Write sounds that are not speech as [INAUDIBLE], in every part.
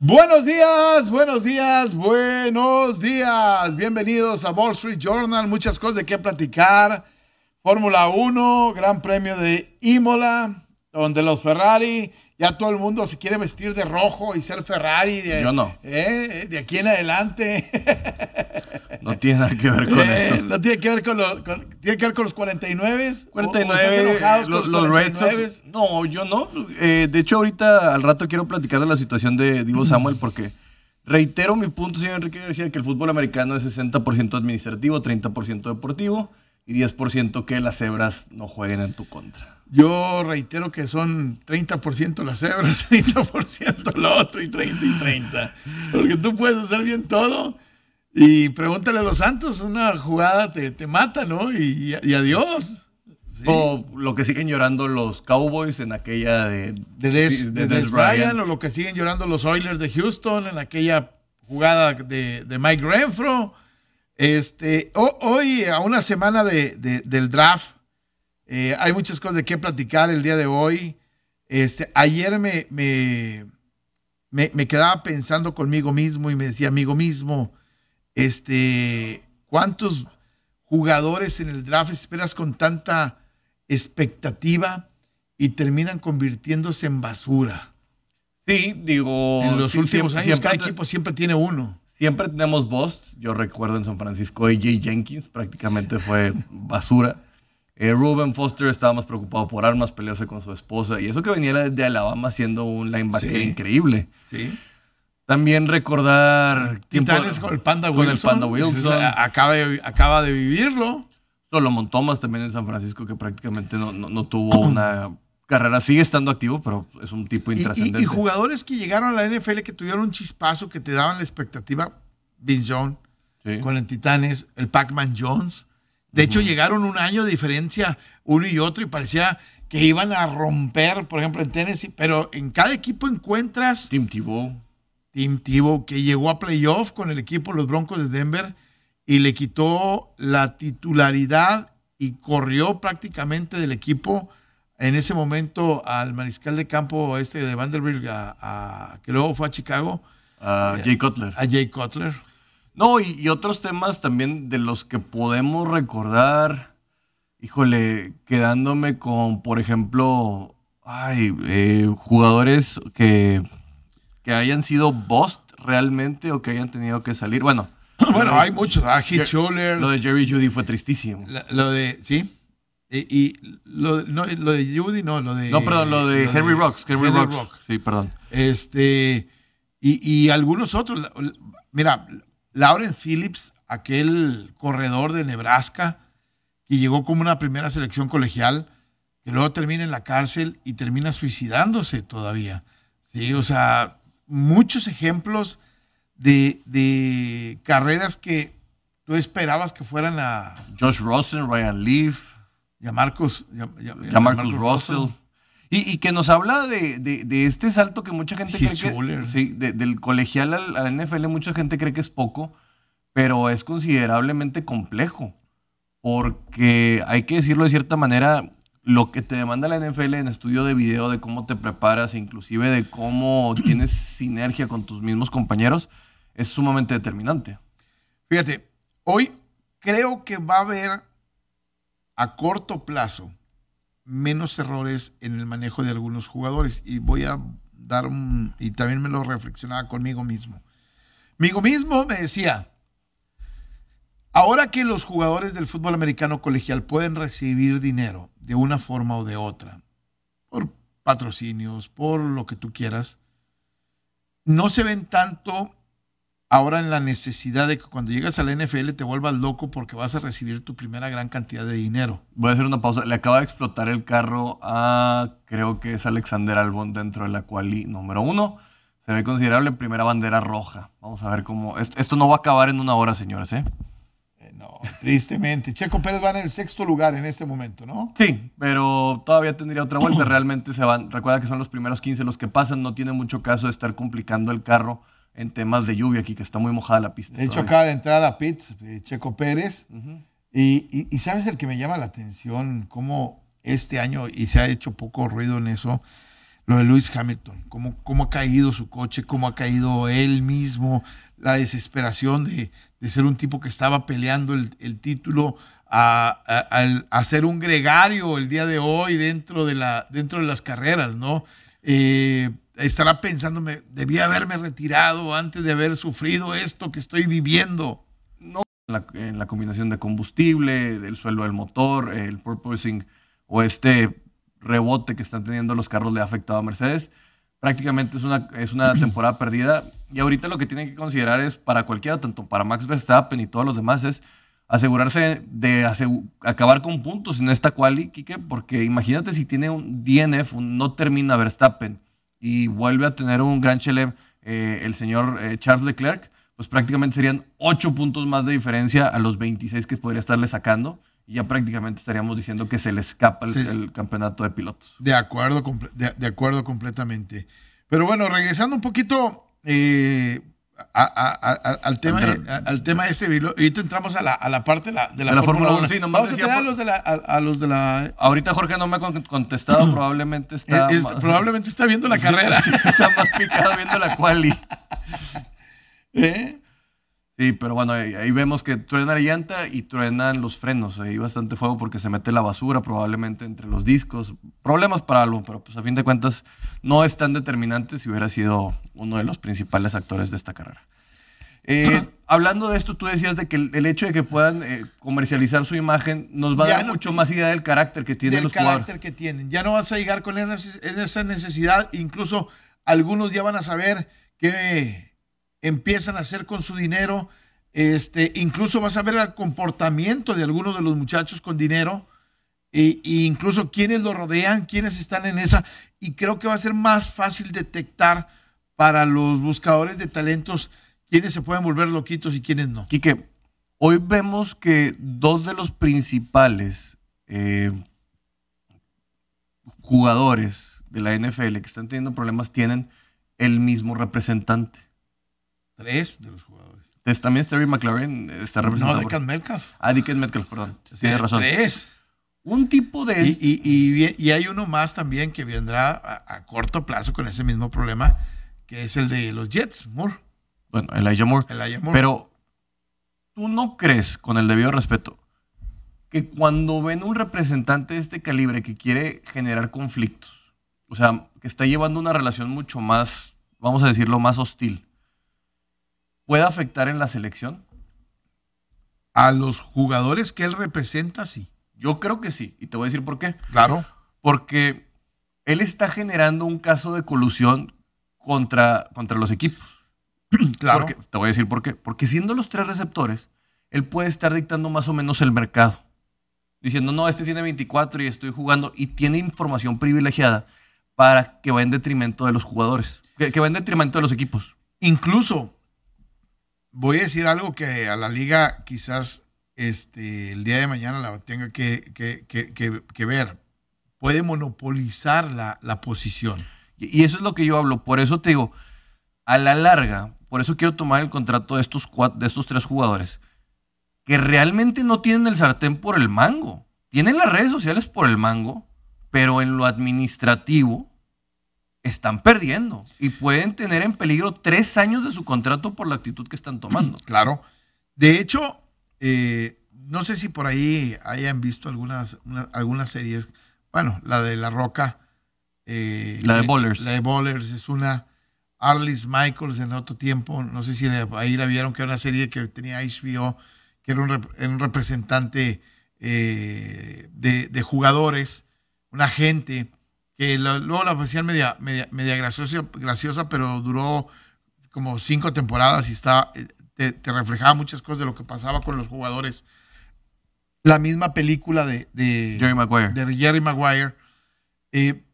Buenos días, buenos días, buenos días. Bienvenidos a Wall Street Journal. Muchas cosas de qué platicar. Fórmula 1, Gran Premio de Imola, donde los Ferrari, ya todo el mundo se quiere vestir de rojo y ser Ferrari. De, Yo no. eh, de aquí en adelante. [LAUGHS] No tiene nada que ver con Eh, eso. No tiene que ver con los, con- tiene que ver con los 49. 49, enojados los, Red 49? Sox. No, yo no. Eh, de hecho, ahorita al rato quiero platicar de la situación de Divo Samuel porque reitero mi punto, señor Enrique García, que el fútbol americano es 60% administrativo, 30% deportivo y 10% que las cebras no jueguen en tu contra. Yo reitero que son 30% las cebras, [LAUGHS] 30% lo otro y 30 y 30. Porque tú puedes hacer bien todo. Y pregúntale a los Santos, una jugada te, te mata, ¿no? Y, y adiós. Sí. O lo que siguen llorando los Cowboys en aquella de, de Des, de Des Bryant, o lo que siguen llorando los Oilers de Houston en aquella jugada de, de Mike Renfro. Este, ho- hoy, a una semana de- de- del draft, eh, hay muchas cosas de qué platicar el día de hoy. Este, ayer me, me, me, me quedaba pensando conmigo mismo y me decía, amigo mismo, este, ¿cuántos jugadores en el draft esperas con tanta expectativa y terminan convirtiéndose en basura? Sí, digo... en los sí, últimos siempre- años, cada equipo siempre tiene uno. Siempre tenemos Bust. Yo recuerdo en San Francisco AJ Jenkins, prácticamente fue [LAUGHS] basura. Eh, Ruben Foster estaba más preocupado por armas, pelearse con su esposa. Y eso que venía de Alabama siendo un linebacker Sí. increíble. Sí. También recordar. tiempo- Titanes con el Panda con el. Panda Wilson. Acaba, de, acaba de vivirlo. Solomon Thomas también en San Francisco, que prácticamente no, no- no tuvo una carrera. Sigue estando activo, pero es un tipo Y, y- intrascendente. y jugadores que llegaron a la NFL que tuvieron un chispazo que te daban la expectativa. Vince Jones Sí. con el Titanes, el Pac-Man Jones. De hecho, llegaron un año de diferencia uno y otro y parecía que iban a romper, por ejemplo, en Tennessee. Pero en cada equipo encuentras Tim Tebow. Tim Tebow, que llegó a playoff con el equipo los Broncos de Denver y le quitó la titularidad y corrió prácticamente del equipo en ese momento al mariscal de campo este de Vanderbilt, a- a- que luego fue a Chicago, a Jay Cutler. a Jay Cutler. No, y, y otros temas también de los que podemos recordar, híjole, quedándome con, por ejemplo, ay, eh, jugadores que, que hayan sido bust realmente o que hayan tenido que salir. Bueno, [COUGHS] Bueno, hay muchos, a Heath Schuller, lo de Jerry Judy fue tristísimo. la- lo de, sí, y, y lo, no, lo de Judy, no, lo de... No, perdón, lo de Henry Rocks. Henry, Henry Rocks. Rock. Sí, perdón. Este, y, y algunos otros. Mira, Lawrence Phillips, aquel corredor de Nebraska, que llegó como una primera selección colegial, que luego termina en la cárcel y termina suicidándose todavía. Sí, o sea, muchos ejemplos de, de carreras que tú esperabas que fueran a, Josh Rosen, Ryan Leaf. A Marcos, ya, ya- Ya Marcus Russell. Y, y que nos habla de, de- de este salto que mucha gente cree que... Schuller. Sí, de- del colegial al, al NFL mucha gente cree que es poco, pero es considerablemente complejo. Porque hay que decirlo de cierta manera, lo que te demanda la NFL en estudio de video, de cómo te preparas, inclusive de cómo [CLEARS THROAT] tienes sinergia con tus mismos compañeros, es sumamente determinante. Fíjate, hoy creo que va a haber a corto plazo menos errores en el manejo de algunos jugadores y voy a dar un, y también me lo reflexionaba conmigo mismo. Migo mismo me decía, ahora que los jugadores del fútbol americano colegial pueden recibir dinero de una forma o de otra, por patrocinios, por lo que tú quieras, no se ven tanto ahora en la necesidad de que cuando llegas a la NFL te vuelvas loco porque vas a recibir tu primera gran cantidad de dinero. Voy a hacer una pausa. Le acaba de explotar el carro a, creo que es Alexander Albon dentro de la quali número uno. Se ve considerable, primera bandera roja. Vamos a ver cómo... est- Esto no va a acabar en una hora, señores, ¿eh? No, tristemente. Checo Pérez va en el sexto lugar en este momento, ¿no? Sí, pero todavía tendría otra vuelta. Realmente se van. Recuerda que son los primeros 15 los que pasan. No tiene mucho caso de estar complicando el carro en temas de lluvia aquí, que está muy mojada la pista. De hecho, acaba de entrar a Pit eh, Checo Pérez. y, y, sabes el que me llama la atención, cómo este año, y se ha hecho poco ruido en eso, lo de Lewis Hamilton, cómo, cómo ha caído su coche, cómo ha caído él mismo, la desesperación de, de ser un tipo que estaba peleando el, el título a, a, ser un gregario el día de hoy dentro de, la, dentro de las carreras, ¿no? Eh, estará pensando, debía haberme retirado antes de haber sufrido esto que estoy viviendo. No, en la, en la combinación de combustible, del suelo del motor, el purposing o este rebote que están teniendo los carros le ha afectado a Mercedes. Prácticamente es una, es una [CLEARS THROAT] temporada perdida. Y ahorita lo que tienen que considerar es para cualquiera, tanto para Max Verstappen y todos los demás, es asegurarse de acabar con puntos en esta quali, Kike, porque imagínate si tiene un DNF, no termina Verstappen y vuelve a tener un gran chelem eh, el señor eh, Charles Leclerc, pues prácticamente serían 8 puntos más de diferencia a los 26 que podría estarle sacando y ya prácticamente estaríamos diciendo que se le escapa el, campeonato de pilotos. De acuerdo, de, acuerdo completamente. Pero bueno, regresando un poquito eh, al, tema, al tema ese, ahorita entramos a la, a la parte de la, de la, Fórmula 1. Sí, Vamos a tener a los, de la, a, los de la... Ahorita Jorge no me ha contestado, [CLEARS THROAT] probablemente está... probablemente está viendo la [LAUGHS] carrera. está más picado viendo la quali. [LAUGHS] ¿Eh? Sí, pero bueno, ahí, vemos que truena la llanta y truenan los frenos. Hay bastante fuego porque se mete la basura probablemente entre los discos. Problemas para algo, pero pues a fin de cuentas no es tan determinante si hubiera sido uno de los principales actores de esta carrera. Eh, [COUGHS] hablando de esto, tú decías de que el, hecho de que puedan eh, comercializar su imagen nos va a dar mucho más idea del carácter que tienen los jugadores. carácter que tienen. Ya no vas a llegar con esa necesidad. Incluso algunos ya van a saber que empiezan a hacer con su dinero. Este, incluso vas a ver el comportamiento de algunos de los muchachos con dinero e, incluso quienes lo rodean, quienes están en esa. Y creo que va a ser más fácil detectar para los buscadores de talentos quiénes se pueden volver loquitos y quiénes no. Quique, hoy vemos que dos de los principales eh, jugadores de la NFL que están teniendo problemas tienen el mismo representante. Tres de los jugadores. También Terry McLaren está representado. No, Deacon Metcalf. Ah, Deacon Metcalf, perdón. Tienes razón. Tres. Un tipo de. Y, y, y, hay uno más también que vendrá a, corto plazo con ese mismo problema, que es el de los Jets, Moore. Bueno, Elijah Moore. Elijah Moore. Pero, ¿tú no crees, con el debido respeto, que cuando ven un representante de este calibre que quiere generar conflictos, o sea, que está llevando una relación mucho más, vamos a decirlo, más hostil, puede afectar en la selección? A los jugadores que él representa, sí. Yo creo que sí, y te voy a decir por qué. Claro. Porque él está generando un caso de colusión contra, contra los equipos. [CLEARS THROAT] claro. te voy a decir por qué. Porque siendo los tres receptores, él puede estar dictando más o menos el mercado. Diciendo, no, este tiene 24 y estoy jugando, y tiene información privilegiada para que va en detrimento de los jugadores, que, que va en detrimento de los equipos. Incluso voy a decir algo que a la liga quizás este, el día de mañana la tenga que, que, ver. Puede monopolizar la, la, posición. Y eso es lo que yo hablo. Por eso te digo, a la larga, por eso quiero tomar el contrato de estos, de estos tres jugadores, que realmente no tienen el sartén por el mango. Tienen las redes sociales por el mango, pero en lo administrativo están perdiendo y pueden tener en peligro tres años de su contrato por la actitud que están tomando. [CLEARS THROAT] Claro. De hecho, eh, no sé si por ahí hayan visto algunas, algunas series. Bueno, la de La Roca. Eh, la de Bowlers. La de Bowlers es una. Arlis Michaels en otro tiempo. No sé si ahí la vieron, que era una serie que tenía HBO, que era un, representante eh, de, de, jugadores, un agente que luego la hacían media, media, media graciosa, graciosa, pero duró como cinco temporadas y está, eh, te, reflejaba muchas cosas de lo que pasaba con los jugadores. La misma película de, de Jerry Maguire. De Jerry Maguire. Eh,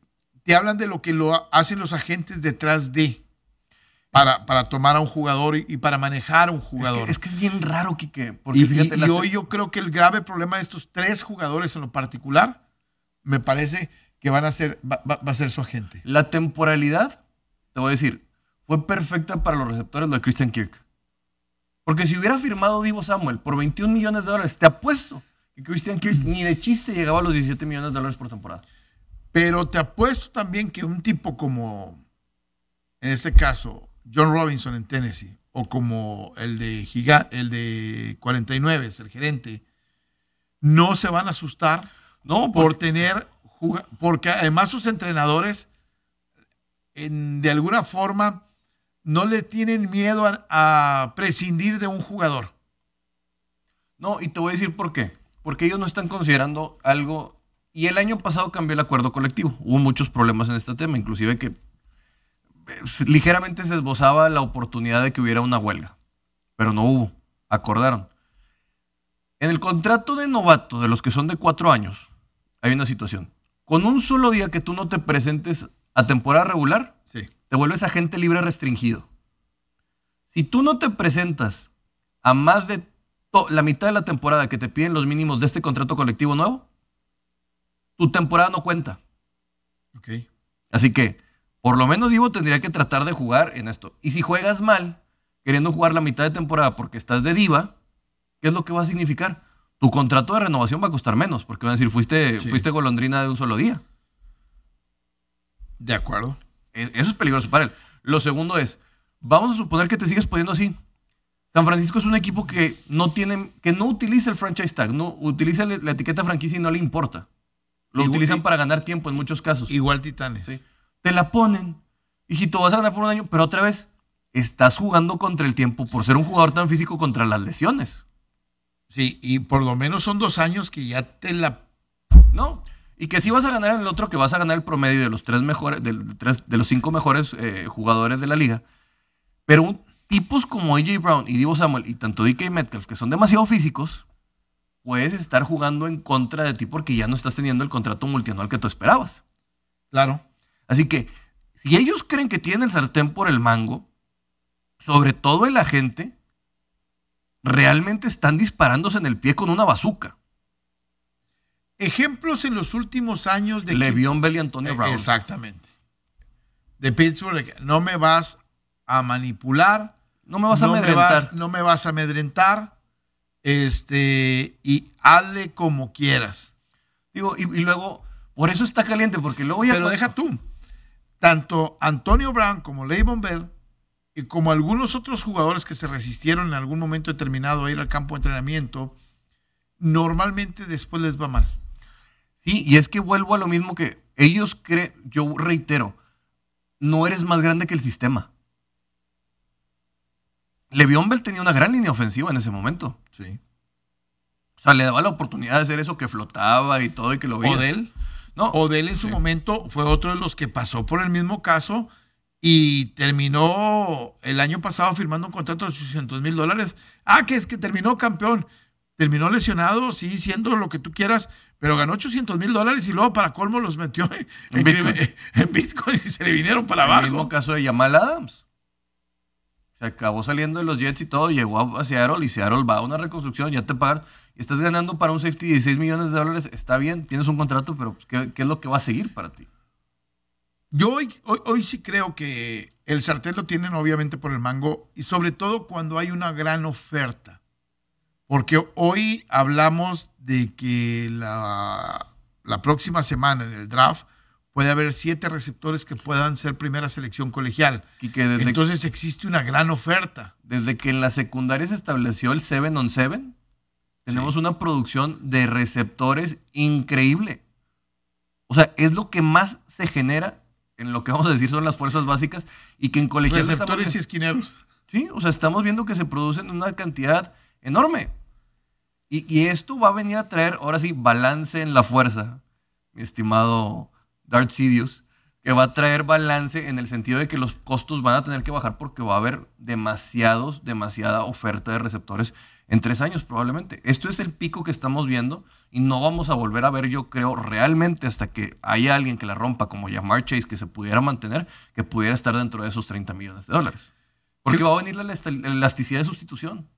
te hablan de lo que lo hacen los agentes detrás de. para, para tomar a un jugador y, y para manejar a un jugador. Es que es, que es bien raro, Quique. Porque y, fíjate, y- la y hoy yo creo que el grave problema de estos tres jugadores en lo particular, me parece que van a ser, va, va- va a ser su agente. La temporalidad, te voy a decir, fue perfecta para los receptores de Christian Kirk. Porque si hubiera firmado Divo Samuel por 21 millones de dólares, te apuesto que Christian Kirk ni de chiste llegaba a los 17 millones de dólares por temporada. Pero te apuesto también que un tipo como, en este caso, John Robinson en Tennessee, o como el de, Giga- el de 49, es el gerente, no se van a asustar No, por tener, porque además sus entrenadores, en- de alguna forma, no le tienen miedo a, a prescindir de un jugador. no, y te voy a decir por qué. Porque ellos no están considerando algo. Y el año pasado cambió el acuerdo colectivo. Hubo muchos problemas en este tema, inclusive que eh, ligeramente se esbozaba la oportunidad de que hubiera una huelga. Pero no hubo. Acordaron. En el contrato de novato de los que son de cuatro años, hay una situación. Con un solo día que tú no te presentes a temporada regular, Sí. te vuelves agente libre restringido. Si tú no te presentas a más de la mitad de la temporada que te piden los mínimos de este contrato colectivo nuevo, tu temporada no cuenta. Ok. Así que, por lo menos Divo tendría que tratar de jugar en esto. Y si juegas mal, queriendo jugar la mitad de temporada porque estás de diva, ¿qué es lo que va a significar? Tu contrato de renovación va a costar menos, porque van a decir, fuiste, Sí. fuiste golondrina de un solo día. De acuerdo. E- Eso es peligroso para él. Lo segundo es, vamos a suponer que te sigues poniendo así. San Francisco es un equipo que no tiene, que no utiliza el franchise tag, no utiliza la etiqueta franquicia y no le importa. Lo Igual- utilizan para ganar tiempo en muchos casos. Igual Titanes. Sí. Te la ponen. Hijito, vas a ganar por un año, pero otra vez, estás jugando contra el tiempo por ser un jugador tan físico contra las lesiones. Sí, y por lo menos son dos años que ya te la... ¿No? Y que si vas a ganar en el otro, que vas a ganar el promedio de los tres mejores, de, tres- de los cinco mejores eh, jugadores de la liga. Pero un- tipos como AJ Brown y Divo Samuel y tanto DK Metcalf, que son demasiado físicos, puedes estar jugando en contra de ti porque ya no estás teniendo el contrato multianual que tú esperabas. Claro. Así que, si ellos creen que tienen el sartén por el mango, sobre todo el agente, realmente están disparándose en el pie con una bazuca. Ejemplos en los últimos años de... Le'Veon Bell y Antonio Eh, Brown. Exactamente. De Pittsburgh, no me vas a manipular, No me vas a me amedrentar. vas, no me vas a amedrentar, este, y hazle como quieras. Digo, y, y luego, por eso está caliente, porque luego ya. Pero cuando- deja tú, tanto Antonio Brown como Le'Veon Bell y como algunos otros jugadores que se resistieron en algún momento determinado a ir al campo de entrenamiento, normalmente después les va mal. Sí, y es que vuelvo a lo mismo que ellos creen, yo reitero, no eres más grande que el sistema. Le'Veon Bell tenía una gran línea ofensiva en ese momento. Sí. O sea, le daba la oportunidad de hacer eso que flotaba y todo y que lo veía. Odell, No, Odell en su Sí. momento fue otro de los que pasó por el mismo caso y terminó el año pasado firmando un contrato de 800 mil dólares. Ah, que es que terminó campeón. Terminó lesionado, sí, siendo lo que tú quieras, pero ganó 800 mil dólares y luego para colmo los metió en, Bitcoin. crimen- [LAUGHS] en Bitcoin y se le vinieron para el abajo. mismo caso de Jamal Adams. Se acabó saliendo de los Jets y todo, llegó a Seattle y Seattle va a una reconstrucción, ya te pagan. y Estás ganando para un safety 16 millones de dólares, está bien, tienes un contrato, pero pues, ¿qué, qué es lo que va a seguir para ti? Yo hoy, hoy, hoy sí creo que el sartén lo tienen obviamente por el mango y sobre todo cuando hay una gran oferta. Porque hoy hablamos de que la, la próxima semana en el draft puede haber siete receptores que puedan ser primera selección colegial. Y que desde, Entonces existe una gran oferta. desde que en la secundaria se estableció el 7 on 7, tenemos una producción de receptores increíble. O sea, es lo que más se genera en lo que vamos a decir son las fuerzas básicas y que en colegial estamos Receptores y viendo- esquineros. Sí, o sea, estamos viendo que se producen una cantidad enorme. Y, y esto va a venir a traer, ahora sí, balance en la fuerza, mi estimado Darth Sidious, que va a traer balance en el sentido de que los costos van a tener que bajar porque va a haber demasiados, demasiada oferta de receptores en tres años probablemente. Esto es el pico que estamos viendo y no vamos a volver a ver, yo creo, realmente hasta que haya alguien que la rompa como Jamar Chase, que se pudiera mantener, que pudiera estar dentro de esos 30 millones de dólares. Porque va a venir la elasticidad de sustitución.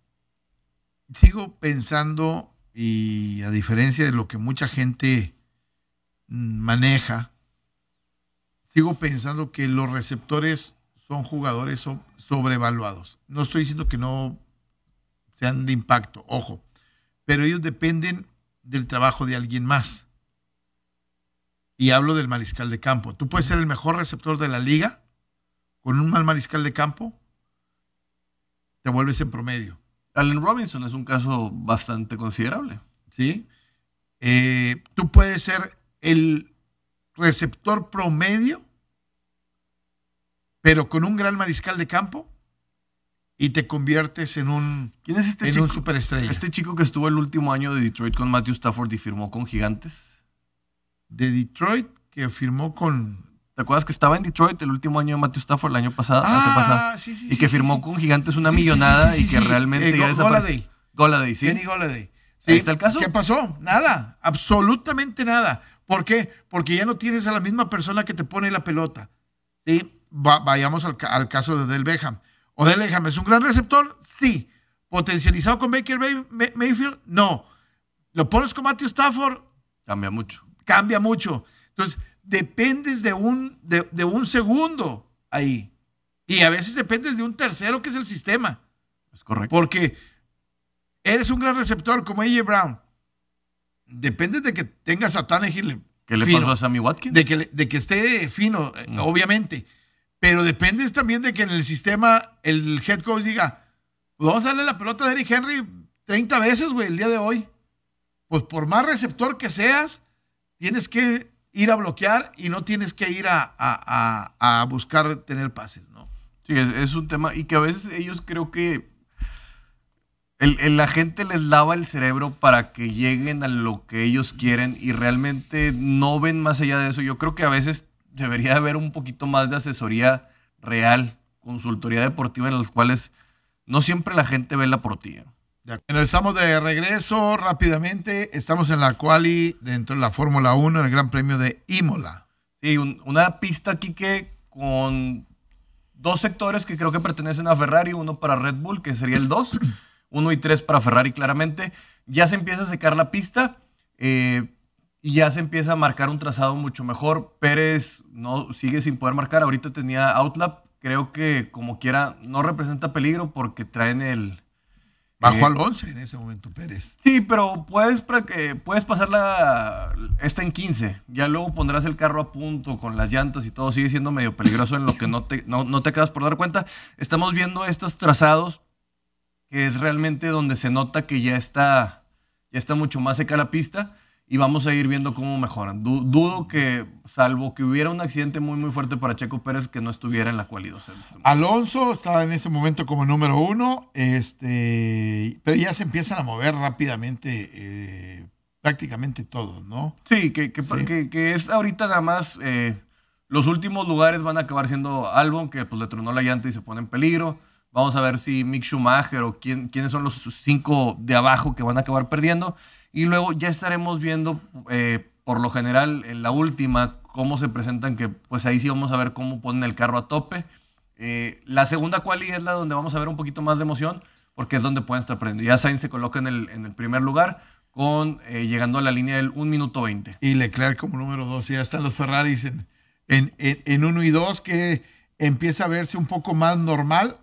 Sigo pensando, y a diferencia de lo que mucha gente maneja, sigo pensando que los receptores son jugadores sobrevaluados. No estoy diciendo que no sean de impacto, ojo, pero ellos dependen del trabajo de alguien más. Y hablo del mariscal de campo. Tú puedes ser el mejor receptor de la liga con un mal mariscal de campo, te vuelves en promedio. Allen Robinson es un caso bastante considerable. Sí. Eh, tú puedes ser el receptor promedio, pero con un gran mariscal de campo y te conviertes en un, ¿Quién es este en chico? un superestrella. Este chico que estuvo el último año de Detroit con Matthew Stafford y firmó con Gigantes. De Detroit, que firmó con. ¿Te acuerdas que estaba en Detroit el último año de Matthew Stafford, el año pasado? Ah, sí, sí, y que sí, firmó sí. con Gigantes una millonada y que realmente Eh, ya desapareció. Golladay, sí. Kenny Golladay. Ahí está el caso. ¿Qué pasó? Nada, absolutamente nada. ¿Por qué? Porque ya no tienes a la misma persona que te pone la pelota. ¿Sí? Va- vayamos al, al caso de Del Beckham. ¿Odell Beckham es un gran receptor? Sí. ¿Potencializado con Baker May- May- Mayfield? No. ¿Lo pones con Matthew Stafford? Cambia mucho. Cambia mucho. Entonces, dependes de un, de, de un segundo ahí. Y a veces dependes de un tercero, que es el sistema. Es correcto. Porque eres un gran receptor como AJ Brown. Depende de que tengas a Tannehill ¿Qué le fino, pasó a Sammy Watkins? de que, de que esté fino, Mm. obviamente. Pero dependes también de que en el sistema el head coach diga, pues vamos a darle la pelota a Derrick Henry 30 veces, güey, el día de hoy. Pues por más receptor que seas, tienes que ir a bloquear y no tienes que ir a, a- a- a buscar tener pases, ¿no? Sí, es, es un tema. Y que a veces ellos creo que el, el- la gente les lava el cerebro para que lleguen a lo que ellos quieren y realmente no ven más allá de eso. Yo creo que a veces debería haber un poquito más de asesoría real, consultoría deportiva en los cuales no siempre la gente ve la portilla. Acuerdo. Bueno, estamos de regreso rápidamente. Estamos en la quali dentro de la Fórmula 1, el Gran Premio de Imola. Sí, un- una pista aquí que con dos sectores que creo que pertenecen a Ferrari, uno para Red Bull, que sería el 2, [CLEARS THROAT] uno y tres para Ferrari claramente. Ya se empieza a secar la pista eh, y ya se empieza a marcar un trazado mucho mejor. Pérez no sigue sin poder marcar, ahorita tenía outlap, creo que como quiera no representa peligro porque traen el... Bajó eh, al 11 en ese momento Pérez. Sí, pero puedes, que- puedes pasar la, esta en 15. Ya luego pondrás el carro a punto con las llantas y todo. Sigue siendo medio peligroso en lo que no te, no, no te acabas por dar cuenta. Estamos viendo estos trazados, que es realmente donde se nota que ya está, ya está mucho más seca la pista. Y vamos a ir viendo cómo mejoran. Du- dudo que, salvo que hubiera un accidente muy, muy fuerte para Checo Pérez, que no estuviera en la cualidad. Alonso estaba en ese momento como número uno, este, pero ya se empiezan a mover rápidamente eh, prácticamente todos, ¿no? Sí, que, que, Sí. que- que es ahorita nada más. eh, los últimos lugares van a acabar siendo Albon, que pues le tronó la llanta y se pone en peligro. Vamos a ver si Mick Schumacher o quién, quiénes son los cinco de abajo que van a acabar perdiendo. Y luego ya estaremos viendo, eh, por lo general, en la última, cómo se presentan, que pues ahí sí vamos a ver cómo ponen el carro a tope. Eh, la segunda quali es la donde vamos a ver un poquito más de emoción, porque es donde pueden estar perdiendo. Ya Sainz se coloca en el, en el primer lugar, con eh, llegando a la línea del 1 minuto 20. Y Leclerc como número dos, y ya están los Ferraris en, en, en, en uno y dos, que empieza a verse un poco más normal,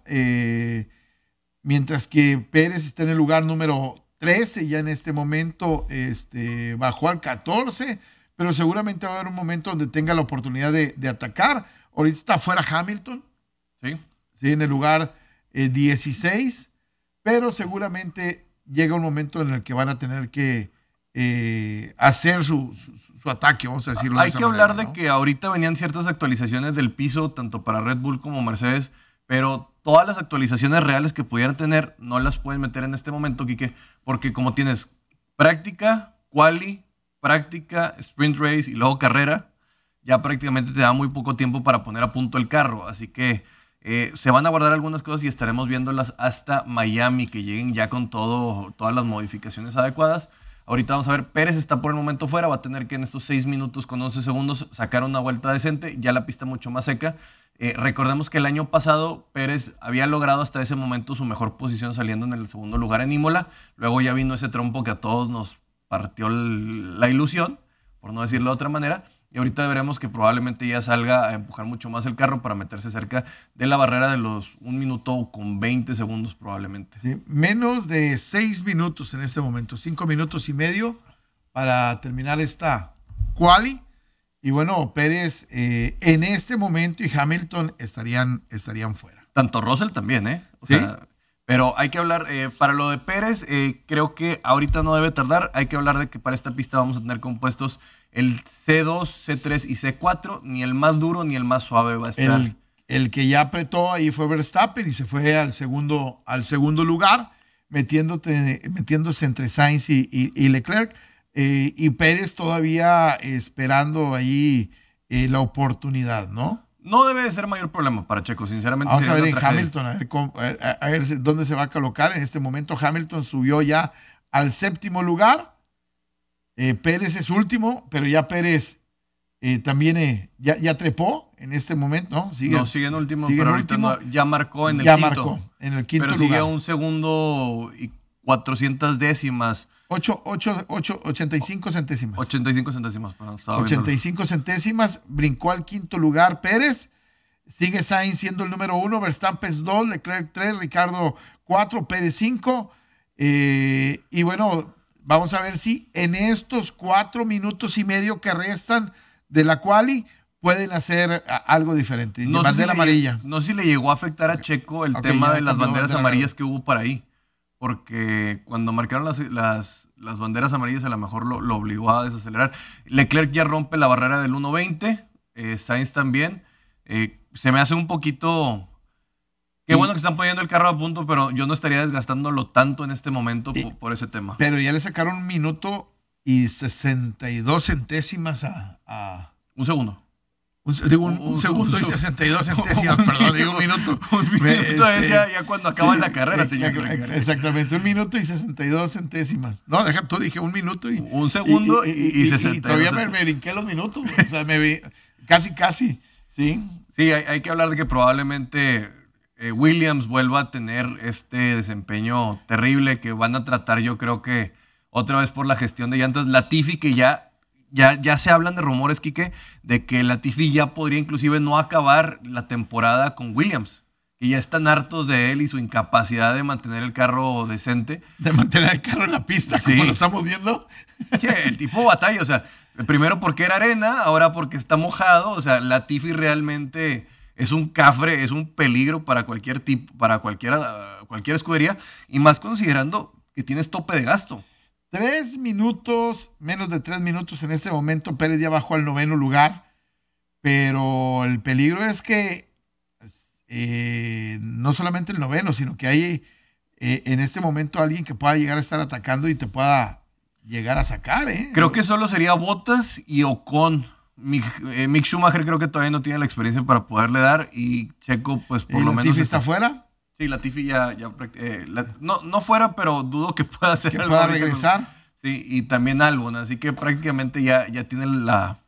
mientras que Pérez está en el lugar número 13, ya en este momento este, bajó al 14, pero seguramente va a haber un momento donde tenga la oportunidad de, de atacar. Ahorita está fuera Hamilton, ¿sí? ¿sí? en el lugar eh, 16, pero seguramente llega un momento en el que van a tener que eh, hacer su, su- su ataque, vamos a decirlo. de Hay esa que hablar de que ahorita venían ciertas actualizaciones del piso, tanto para Red Bull como Mercedes, pero todas las actualizaciones reales que pudieran tener no las pueden meter en este momento, Quique, porque como tienes práctica, quali, práctica, sprint race y luego carrera, ya prácticamente te da muy poco tiempo para poner a punto el carro. Así que eh, se van a guardar algunas cosas y estaremos viéndolas hasta Miami, que lleguen ya con todas las modificaciones adecuadas. Ahorita vamos a ver, Pérez está por el momento fuera, va a tener que en estos 6 minutos con 11 segundos sacar una vuelta decente, ya la pista mucho más seca. Eh, recordemos que el año pasado Pérez había logrado hasta ese momento su mejor posición saliendo en el segundo lugar en Imola, luego ya vino ese trompo que a todos nos partió la ilusión, por no decirlo de otra manera, y ahorita veremos que probablemente ya salga a empujar mucho más el carro para meterse cerca de la barrera de los un minuto con 20 segundos probablemente. menos de 6 minutos en este momento, 5 minutos y medio para terminar esta quali. Y bueno, Pérez eh, en este momento y Hamilton estarían, estarían fuera. Tanto Russell también, ¿eh? ¿Sí? Pero hay que hablar, eh, para lo de Pérez, eh, creo que ahorita no debe tardar. Hay que hablar de que para esta pista vamos a tener compuestos el C2, C3 y C4, ni el más duro ni el más suave va a estar. El, que ya apretó ahí fue Verstappen y se fue al segundo, al segundo lugar, metiéndose entre Sainz y, Leclerc. Eh, y Pérez todavía esperando ahí eh, la oportunidad, ¿no? No debe de ser mayor problema para Checo, sinceramente. Vamos a ver en Hamilton, a ver, a ver, dónde se va a colocar. En este momento Hamilton subió ya al séptimo lugar eh, Pérez es último, pero ya Pérez eh, también eh, ya, trepó en este momento, ¿no? Sigue, no, sigue en último, pero ahorita ya marcó en el ya marcó en el quinto pero sigue un segundo y 400 décimas. 8, 8, 8, 85 centésimas. 85 centésimas, perdón. 85 centésimas, brincó al quinto lugar Pérez. Sigue Sainz siendo el número uno, Verstappen 2, Leclerc 3, Ricardo 4, Pérez 5. y bueno, Vamos a ver si en estos cuatro minutos y medio que restan de la quali pueden hacer algo diferente. No bandera amarilla. no sé si le llegó a afectar a Checo el tema de las banderas amarillas que hubo para ahí. Porque cuando marcaron las, las, banderas amarillas, a lo mejor lo, obligó a desacelerar. Leclerc ya rompe la barrera del 1.20. Eh, Sainz también. Eh, se me hace un poquito Qué bueno que están poniendo el carro a punto, pero yo no estaría desgastándolo tanto en este momento por, ese tema. Pero ya le sacaron un minuto y 62 centésimas a. Un segundo. Un, digo, un, segundo y 62 centésimas, perdón, digo un minuto. [LAUGHS] un minuto es este, ya, cuando acaba la carrera, señor. Exactamente, un minuto y 62 centésimas. No, deja, tú dije un minuto y. Un segundo y, y, y, todavía me, me, brinqué los minutos. o sea, me vi, casi, casi. Sí. Sí, hay, hay que hablar de que probablemente eh, Williams vuelva a tener este desempeño terrible que van a tratar, yo creo que otra vez por la gestión de llantas. Latifi, que ya, ya, ya se hablan de rumores, Quique, de que Latifi ya podría inclusive no acabar la temporada con Williams. Que ya están hartos de él y su incapacidad de mantener el carro decente. De mantener el carro en la pista, como lo estamos viendo. el tipo batalla, o sea, primero porque era arena, ahora porque está mojado. O sea, Latifi realmente es un cafre, es un peligro para cualquier tipo, para cualquier, cualquier escudería, y más considerando que tienes tope de gasto. Tres minutos, menos de tres minutos en este momento, Pérez ya bajó al noveno lugar, pero el peligro es que eh, no solamente el noveno, sino que hay eh, en este momento alguien que pueda llegar a estar atacando y te pueda llegar a sacar. ¿eh? Creo que solo sería Botas y Ocon eh, Mick, Schumacher creo que todavía no tiene la experiencia para poderle dar y Checo pues por lo menos... está, fuera? Sí, Latifi ya... ya eh, no, no fuera, pero dudo que pueda hacer que pueda regresar. Sí, y también Albon, así que prácticamente ya, ya tiene la,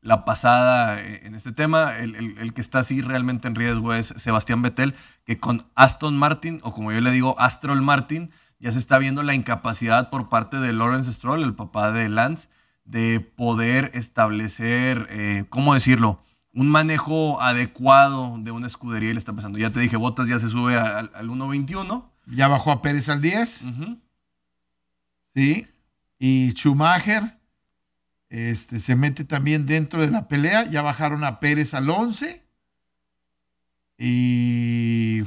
la pasada eh, en este tema. El, que está así realmente en riesgo es Sebastián Vettel, que con Aston Martin, o como yo le digo, Astrol Martin, ya se está viendo la incapacidad por parte de Lawrence Stroll, el papá de Lance, de poder establecer, eh, ¿cómo decirlo? Un manejo adecuado de una escudería y le está pasando. Ya te dije, Botas ya se sube al, 1.21. Ya bajó a Pérez al 10. Sí. Y Schumacher este, se mete también dentro de la pelea. Ya bajaron a Pérez al 11. Y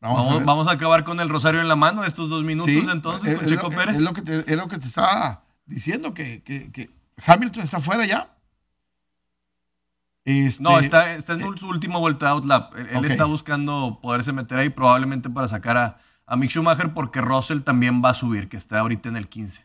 Vamos, a acabar con el rosario en la mano estos dos minutos entonces con Checo Pérez. Es lo, que te, es lo que te estaba diciendo que, Hamilton está fuera ya. Este, no, está, está en eh, su último vuelta out lap. Él, está buscando poderse meter ahí probablemente para sacar a, a, Mick Schumacher porque Russell también va a subir, que está ahorita en el 15.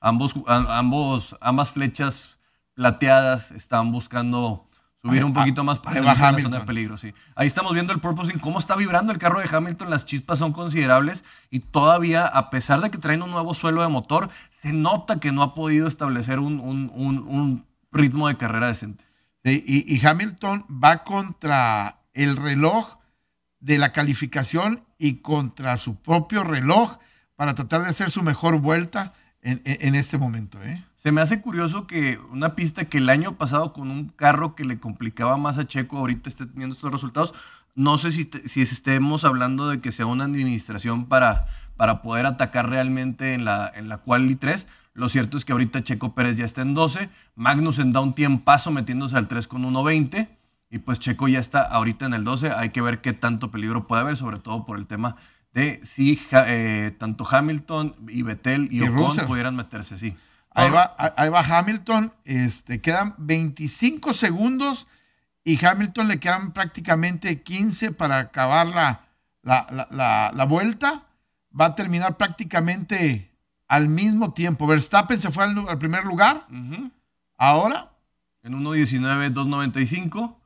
Ambos, ambos, ambas flechas plateadas están buscando subir Ahí- un poquito más para de la zona de peligro, sí. Ahí estamos viendo el purposing, cómo está vibrando el carro de Hamilton, las chispas son considerables y todavía, a pesar de que traen un nuevo suelo de motor, se nota que no ha podido establecer un, un- un- un ritmo de carrera decente. Y, Hamilton va contra el reloj de la calificación y contra su propio reloj para tratar de hacer su mejor vuelta en, este momento. ¿eh? Se me hace curioso que una pista que el año pasado con un carro que le complicaba más a Checo ahorita esté teniendo estos resultados. No sé si, te- si estemos hablando de que sea una administración para, para poder atacar realmente en la, en la Quali 3. Lo cierto es que ahorita Checo Pérez ya está en 12, Magnussen da un tiempazo metiéndose al 3 con 1.20 y pues Checo ya está ahorita en el 12. Hay que ver qué tanto peligro puede haber, sobre todo por el tema de si eh, tanto Hamilton y Vettel y, Y Ocon Russell. pudieran meterse, sí. Ahí va, ahí va Hamilton, este, quedan 25 segundos y Hamilton le quedan prácticamente 15 para acabar la, la- la- la vuelta. Va a terminar prácticamente al mismo tiempo. Verstappen se fue al, primer lugar, ahora, En 1.19, 2.95.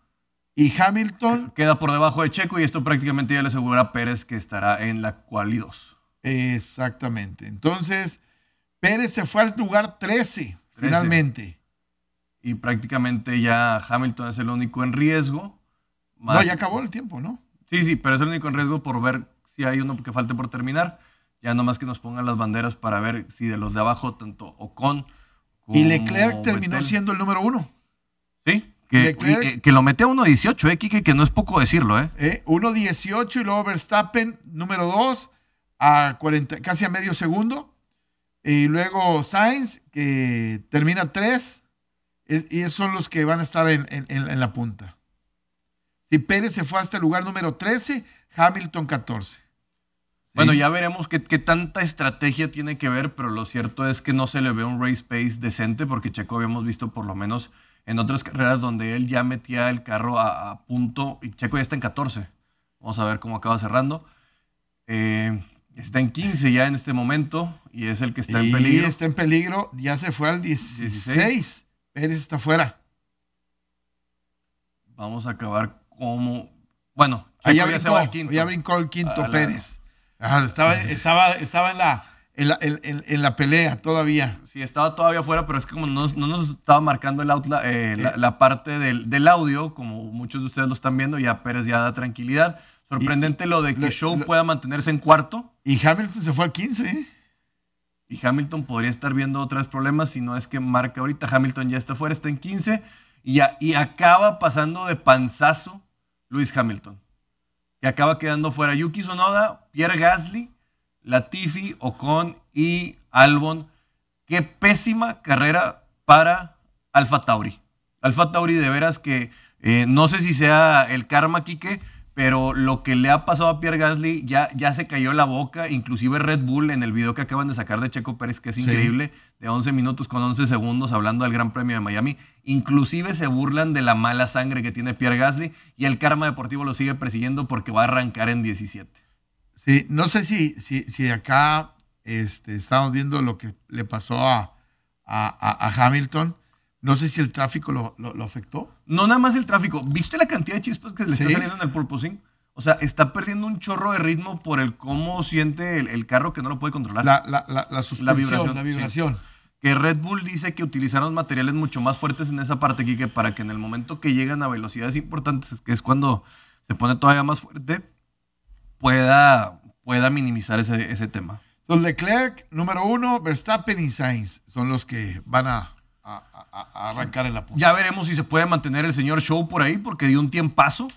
y Hamilton Queda por debajo de Checo y esto prácticamente ya le asegura a Pérez que estará en la quali 2. Exactamente. Entonces, Pérez se fue al lugar 13, finalmente. Y prácticamente ya Hamilton es el único en riesgo. No, ya acabó el tiempo, ¿no? Sí, sí, pero es el único en riesgo por ver si hay uno que falte por terminar. Ya nomás que nos pongan las banderas para ver si de los de abajo, tanto Ocon como Y Leclerc terminó siendo el número uno. Sí, que, y- eh, que lo mete a 1.18, ¿eh, Kike? Que no es poco decirlo, ¿eh? ¿eh? 1.18 y luego Verstappen, número 2, a 40, casi a medio segundo. Y luego Sainz, que termina 3. y esos son los que van a estar en, en- en- en la punta. Si Pérez se fue hasta el lugar número 13, Hamilton 14. Bueno, ya veremos qué, qué tanta estrategia tiene que ver, pero lo cierto es que no se le ve un race pace decente, porque Checo habíamos visto por lo menos en otras carreras donde él ya metía el carro a, a punto y Checo ya está en 14. Vamos a ver cómo acaba cerrando. Eh, está en 15 ya en este momento y es el que está en peligro. está en peligro, ya se fue al 16. 16. Pérez está fuera. Vamos a acabar como. Bueno, Checo ya se brincó, va al quinto. ya brincó el quinto A la- Pérez. Ajá, estaba, estaba, estaba en, la, en, la, en- la pelea todavía. Sí, estaba todavía fuera, pero es que como no, no nos estaba marcando el outla- eh, la, la parte del, del audio, como muchos de ustedes lo están viendo, ya Pérez ya da tranquilidad. Sorprendente lo de que lo- Show lo- pueda mantenerse en cuarto Y Hamilton se fue al 15. ¿eh? y Hamilton podría estar viendo otros problemas si no es que marca ahorita. Hamilton ya está fuera, está en 15 y, ya- y acaba pasando de panzazo Luis Hamilton. Que acaba quedando fuera Yuki Tsunoda, Pierre Gasly, Latifi, Ocon y Albon. Qué pésima carrera para Alfa Tauri. Alfa Tauri de veras que eh, no sé si sea el karma, Quique, pero lo que le ha pasado a Pierre Gasly ya, ya se cayó la boca, inclusive Red Bull en el video que acaban de sacar de Checo Pérez, que es Sí. increíble, de 11 minutos con 11 segundos hablando del Gran Premio de Miami, inclusive se burlan de la mala sangre que tiene Pierre Gasly y el karma deportivo lo sigue persiguiendo porque va a arrancar en 17. Sí, no sé si, si, si acá este, estamos viendo lo que le pasó a, a, Hamilton. No sé si el tráfico lo, lo- lo afectó. No nada más el tráfico. ¿Viste la cantidad de chispas que le Sí. está saliendo en el purposing? O sea, está perdiendo un chorro de ritmo por el cómo siente el, el carro que no lo puede controlar. La, la, la, la suspensión, vibración, la sí. Que Red Bull dice que utilizaron materiales mucho más fuertes en esa parte, Kike, para que en el momento que llegan a velocidades importantes, que es cuando se pone todavía más fuerte, pueda, pueda minimizar ese, ese tema. Entonces, Leclerc, número uno, Verstappen y Sainz son los que van a, a- a- a arrancar en la punta. Ya veremos si se puede mantener el señor Show por ahí, porque dio un tiempazo.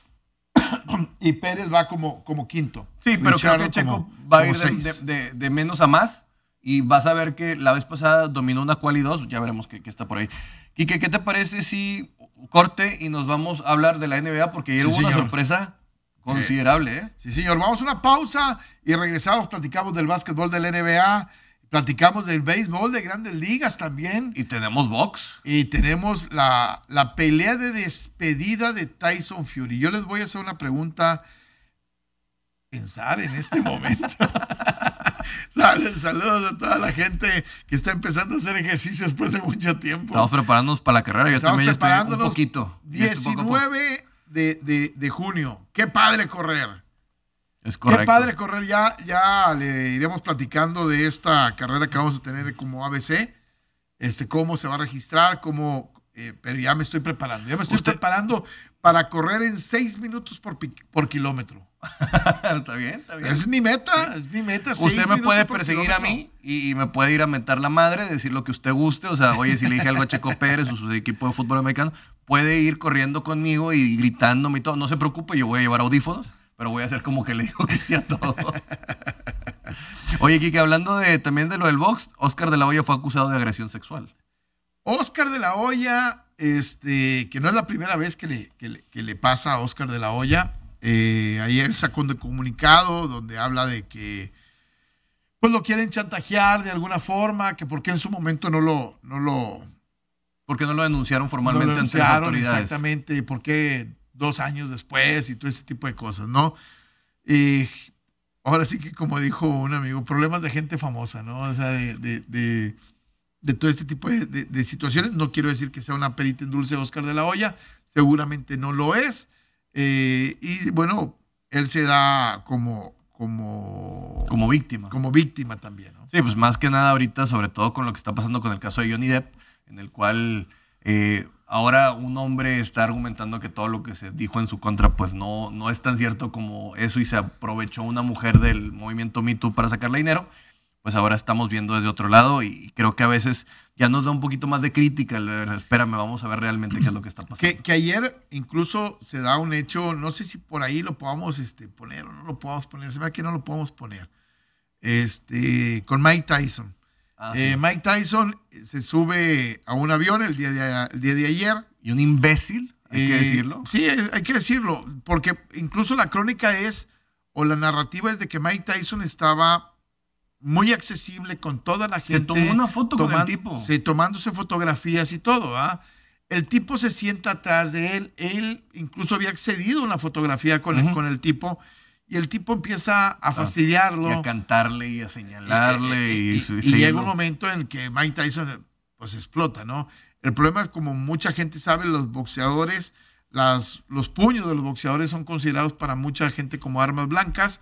Y Pérez va como, como quinto. Sí, pero creo Richardo que Checo como- va a ir de- de- de menos a más. Y vas a ver que la vez pasada dominó una quali 2. Ya veremos qué, qué está por ahí. Quique, ¿qué te parece si corte y nos vamos a hablar de la NBA? Porque ayer Sí, hubo una sorpresa considerable, ¿eh? Sí, señor. Vamos a una pausa y regresamos. Platicamos del básquetbol del NBA. Platicamos del béisbol de grandes ligas también. Y tenemos box. Y tenemos la, la pelea de despedida de Tyson Fury. Yo les voy a hacer una pregunta. Pensar en este momento. [LAUGHS] [LAUGHS] saludos a toda la gente que está empezando a hacer ejercicio después de mucho tiempo. Estamos preparándonos para la carrera. Yo Estamos también ya estoy un preparándonos. poquito. Ya estoy poco a poco. 19 de, de- de junio. Qué padre correr. Es correcto. Qué padre correr. Ya, ya le iremos platicando de esta carrera que vamos a tener como ABC. Este, cómo se va a registrar, cómo. eh, pero ya me estoy preparando. Ya me estoy Usted- preparando para correr en 6 minutos por, por kilómetro. [LAUGHS] está bien, está bien. Es mi meta, es mi meta. Usted me puede perseguir a mí y, y me puede ir a mentar la madre, decir lo que usted guste. O sea, oye, si le dije algo a Checo Pérez o su equipo de fútbol americano, puede ir corriendo conmigo y gritándome y todo. No se preocupe, yo voy a llevar audífonos, pero voy a hacer como que le digo que sí a todo. [LAUGHS] Oye, Kike, hablando de, también de lo del box, Oscar de la Hoya fue acusado de agresión sexual. Oscar de la Hoya, este, que no es la primera vez que le, que le- que le pasa a Oscar de la Hoya. Eh, ayer sacó un comunicado donde habla de que pues lo quieren chantajear de alguna forma, que porque en su momento no lo, no lo, Porque no lo denunciaron no formalmente lo ante las autoridades. exactamente, por qué dos años después y todo ese tipo de cosas, ¿no? Y ahora sí que como dijo un amigo, problemas de gente famosa, ¿no? O sea, de, de- de- de todo este tipo de, de- de situaciones. No quiero decir que sea una perita en dulce Oscar de la Hoya, seguramente no lo es. Eh, y bueno, él se da como, como, Como víctima. como víctima también, ¿no? Sí, pues más que nada ahorita, sobre todo con lo que está pasando con el caso de Johnny Depp, en el cual eh, ahora un hombre está argumentando que todo lo que se dijo en su contra, pues no, no es tan cierto como eso y se aprovechó una mujer del movimiento Me Too para sacarle dinero. Pues ahora estamos viendo desde otro lado y creo que a veces ya nos da un poquito más de crítica. Espérame, vamos a ver realmente qué es lo que está pasando. Que, que ayer incluso se da un hecho, no sé si por ahí lo podamos este, poner o no lo podamos poner, se hace que no lo podemos poner, este, con Mike Tyson. Ah, Eh. Mike Tyson se sube a un avión el día de, el día de ayer. Y un imbécil, hay que Eh, decirlo. Sí, eh, hay que decirlo, porque incluso la crónica es, o la narrativa es de que Mike Tyson estaba muy accesible con toda la gente. tomó una foto con el tipo. Sí, tomándose fotografías y todo, ¿ah? El tipo se sienta atrás de él, él incluso había accedido a una fotografía con, el, Ujú. con el tipo, y el tipo empieza a fastidiarlo. Y a cantarle y a señalarle Eh, y, y, su- y seguirlo. llega un momento en el que Mike Tyson eh, pues explota, ¿no? El problema es como mucha gente sabe, los boxeadores, las, los puños de los boxeadores son considerados para mucha gente como armas blancas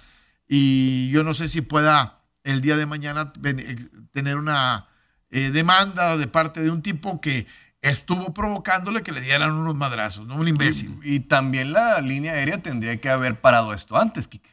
y yo no sé si pueda el día de mañana eh, tener una eh, demanda de parte de un tipo que estuvo provocándole que le dieran unos madrazos, ¿no? Un imbécil. Y, y también la línea aérea tendría que haber parado esto antes, Kike.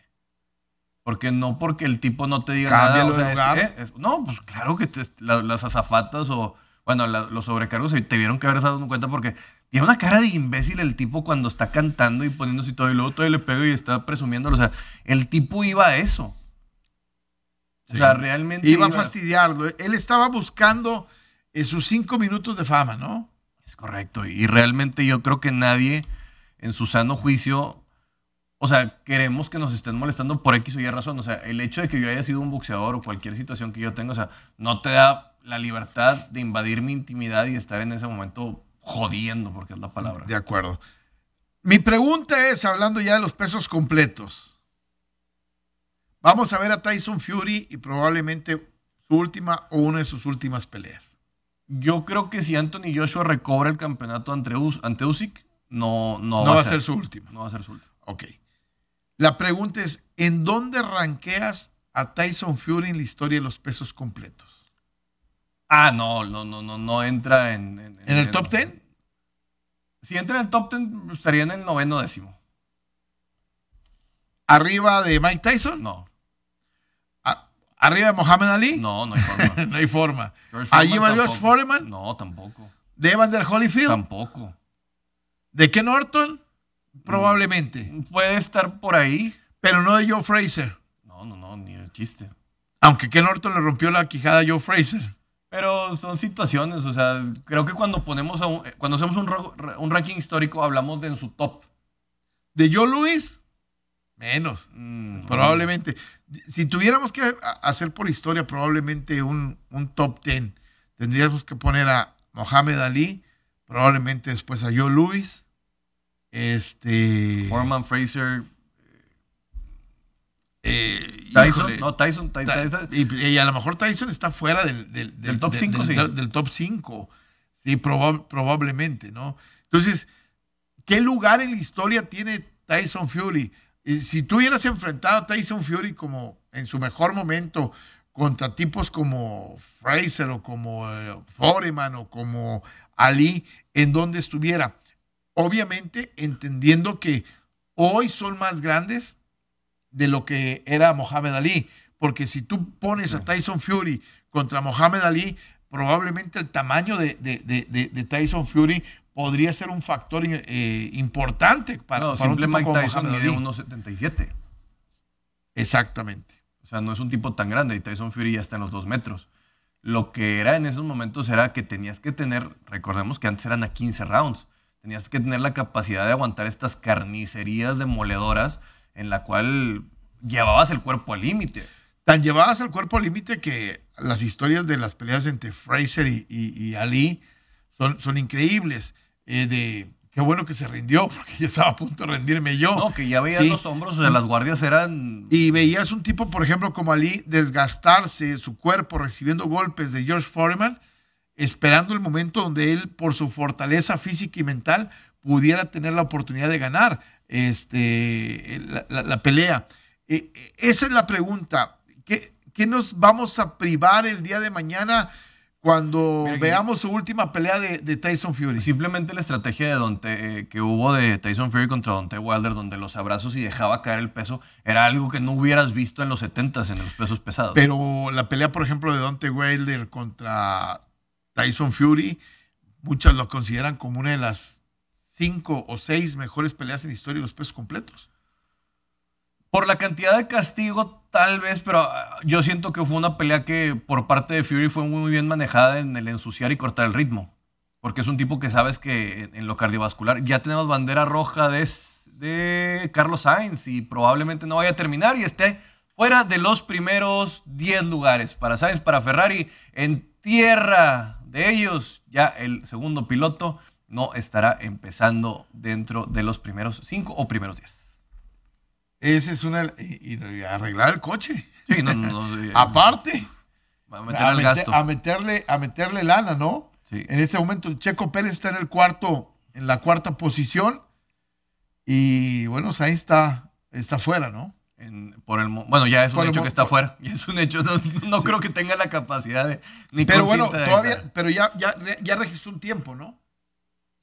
Porque no porque el tipo no te diga Cámbialo nada. o de sea, es- lugar. eh, es- no, pues claro que te- la- las azafatas o, bueno, la- los sobrecargos se te vieron que haber dado cuenta porque tiene una cara de imbécil el tipo cuando está cantando y poniéndose todo y luego todavía le pega y está presumiéndolo. O sea, el tipo iba a eso. O sea, realmente Iba a fastidiarlo. Él estaba buscando eh, sus cinco minutos de fama, ¿no? Es correcto. Y realmente yo creo que nadie en su sano juicio, o sea, queremos que nos estén molestando por X o Y razón. O sea, el hecho de que yo haya sido un boxeador o cualquier situación que yo tenga, o sea, no te da la libertad de invadir mi intimidad y estar en ese momento jodiendo, porque es la palabra. De acuerdo. Mi pregunta es, hablando ya de los pesos completos, vamos a ver a Tyson Fury y probablemente su última o una de sus últimas peleas. Yo creo que si Anthony Joshua recobra el campeonato ante, Us- ante Usyk, no, no, No, va a ser su última. No va a ser su última. Ok. La pregunta es, ¿en dónde ranqueas a Tyson Fury en la historia de los pesos completos? Ah, no, no, no, no, no entra en... ¿En, ¿En el top 10? Si entra en el top 10, estaría en el noveno décimo. ¿Arriba de Mike Tyson? No, ¿A- ¿Arriba de Mohamed Ali? no, no hay forma. [LAUGHS] no hay forma. ¿Allí va George. Foreman? No, tampoco. ¿De Evander Holyfield? Tampoco. ¿De Ken Norton? Probablemente. Puede estar por ahí. Pero no de Joe Fraser. No, no, no, ni el chiste. Aunque Ken Norton le rompió la quijada a Joe Fraser. Pero son situaciones, o sea, creo que cuando ponemos a un- cuando hacemos un ranking histórico hablamos de en su top. ¿De Joe Louis? Menos. Mm, Probablemente. Si tuviéramos que hacer por historia probablemente un, un top 10, tendríamos que poner a Mohamed Ali, probablemente después a Joe Louis, este... Foreman, Fraser, eh, Tyson, no, Tyson, y, a lo mejor Tyson está fuera del, del, top 5, sí. Del, top 5. Sí, probablemente, ¿no? Entonces, ¿qué lugar en la historia tiene Tyson Fury? Si tú hubieras enfrentado a Tyson Fury como en su mejor momento contra tipos como Fraser o como eh, Foreman o como Ali, en donde estuviera, obviamente entendiendo que hoy son más grandes de lo que era Mohamed Ali, porque si tú pones a Tyson Fury contra Mohamed Ali, probablemente el tamaño de, de Tyson Fury podría ser un factor eh, importante para, no, para un tipo Mike Tyson mide 1.77. Exactamente. O sea, no es un tipo tan grande y Tyson Fury ya está en los dos metros. Lo que era en esos momentos era que tenías que tener, recordemos que antes eran a 15 rounds, tenías que tener la capacidad de aguantar estas carnicerías demoledoras en la cual llevabas el cuerpo al límite. Tan llevabas el cuerpo al límite que las historias de las peleas entre Fraser y, Ali son, son increíbles. Eh, de qué bueno que se rindió, [LAUGHS] porque ya estaba a punto de rendirme yo. No, que ya veías los hombros, o sea, las guardias eran... Y veías un tipo, por ejemplo, como Ali, desgastarse su cuerpo recibiendo golpes de George Foreman, esperando el momento donde él, por su fortaleza física y mental, pudiera tener la oportunidad de ganar este, la, pelea. E, e, esa es la pregunta. ¿Qué, ¿Qué nos vamos a privar el día de mañana? Cuando veamos su última pelea de, Tyson Fury. Simplemente la estrategia de Dante, eh, que hubo de Tyson Fury contra Dante Wilder, donde los abrazos y dejaba caer el peso, era algo que no hubieras visto en los 70 en los pesos pesados. Pero la pelea, por ejemplo, de Dante Wilder contra Tyson Fury, muchas lo consideran como una de las cinco o seis mejores peleas en historia de los pesos completos. Por la cantidad de castigo, tal vez, pero ah, yo siento que fue una pelea que por parte de Fury fue muy bien manejada en el ensuciar y cortar el ritmo. Porque es un tipo que sabes que en lo cardiovascular ya tenemos bandera roja de, de Carlos Sainz y probablemente no vaya a terminar y esté fuera de los primeros 10 lugares. Para Sainz, para Ferrari, en tierra de ellos, ya el segundo piloto no estará empezando dentro de los primeros 5 o primeros 10. Esa es una. Y, arreglar el coche. Sí, no, no, [LAUGHS] Aparte. a, meterle, a meterle lana, ¿no? Sí. En ese momento, Checo Pérez está en el cuarto, en la cuarta posición. Y bueno, ahí está, está fuera, ¿no? por el, bueno, ya es un hecho que está fuera. [LAUGHS] Y es un hecho, no, creo que tenga la capacidad de. Ni pero bueno, todavía, pero ya, ya, ya registró un tiempo, ¿no?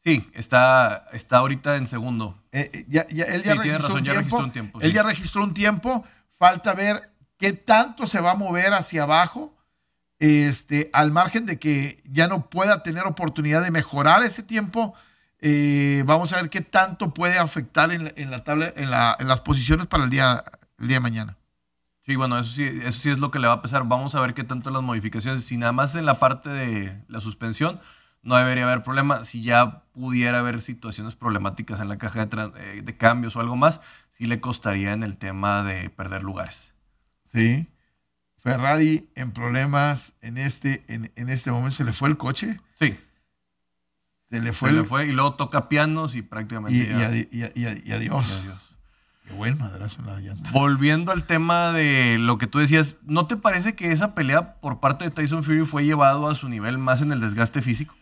Sí, está, está ahorita en segundo. Eh, eh, ya, él ya, registró, un tiempo, Él ya registró un tiempo. Falta ver qué tanto se va a mover hacia abajo. Este, al margen de que ya no pueda tener oportunidad de mejorar ese tiempo, eh, vamos a ver qué tanto puede afectar en, la tabla, en, las posiciones para el día, el día de mañana. Sí, bueno, eso sí, eso sí es lo que le va a pesar. Vamos a ver qué tanto las modificaciones, si nada más en la parte de la suspensión, no debería haber problema. Si ya pudiera haber situaciones problemáticas en la caja de, eh, de, cambios o algo más, sí le costaría en el tema de perder lugares. Sí. Ferrari en problemas en este, en, este momento. ¿Se le fue el coche? Sí. Se le fue. Se le fue y luego toca pianos y prácticamente. Y, y, adiós. Qué buen madrazo en la llanta. Volviendo al tema de lo que tú decías, ¿no te parece que esa pelea por parte de Tyson Fury fue llevado a su nivel más en el desgaste físico?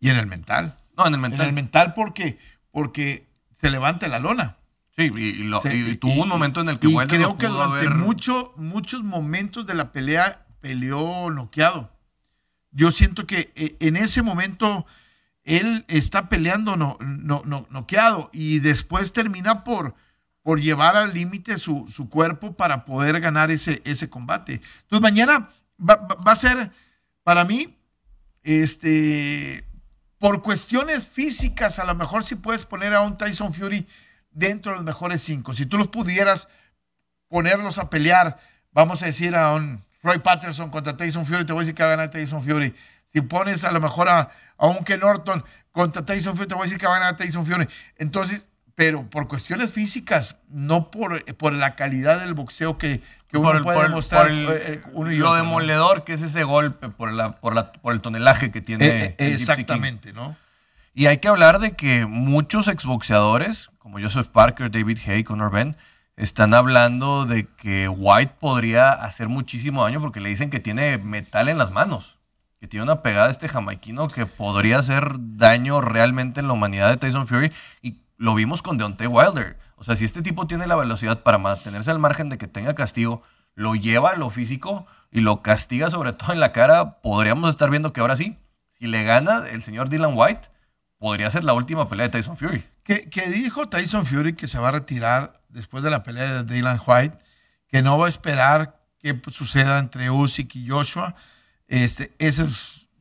Y en el mental. No, en el mental. En el mental porque, porque se levanta la lona. Sí, y, tuvo un momento en el que y creo que durante muchos momentos de la pelea peleó noqueado. Yo siento que eh, en ese momento él está peleando no, no, no, noqueado y después termina por, por llevar al límite su, su, cuerpo para poder ganar ese, ese combate. Entonces mañana va, va a ser, para mí, este, por cuestiones físicas, a lo mejor si puedes poner a un Tyson Fury dentro de los mejores cinco. Si tú los pudieras ponerlos a pelear, vamos a decir a un Roy Patterson contra Tyson Fury, te voy a decir que va a ganar Tyson Fury. Si pones a lo mejor a, a un Ken Norton contra Tyson Fury, te voy a decir que va a ganar Tyson Fury. Entonces, pero por cuestiones físicas, no por, por la calidad del boxeo que, uno puede demostrar. Eh, eh, lo demoledor que es ese golpe, por, la, por, la, por el tonelaje que tiene. Eh, exactamente, ¿no? Y hay que hablar de que muchos exboxeadores, como Joseph Parker, David Hay, Conor Ben, están hablando de que White podría hacer muchísimo daño porque le dicen que tiene metal en las manos, que tiene una pegada este jamaiquino que podría hacer daño realmente en la humanidad de Tyson Fury y lo vimos con Deontay Wilder. O sea, si este tipo tiene la velocidad para mantenerse al margen de que tenga castigo, lo lleva a lo físico y lo castiga sobre todo en la cara, podríamos estar viendo que ahora sí, si le gana el señor Dylan White, podría ser la última pelea de Tyson Fury. Que, dijo Tyson Fury que se va a retirar después de la pelea de Dylan White, que no va a esperar que suceda entre Usyk y Joshua. Este, eso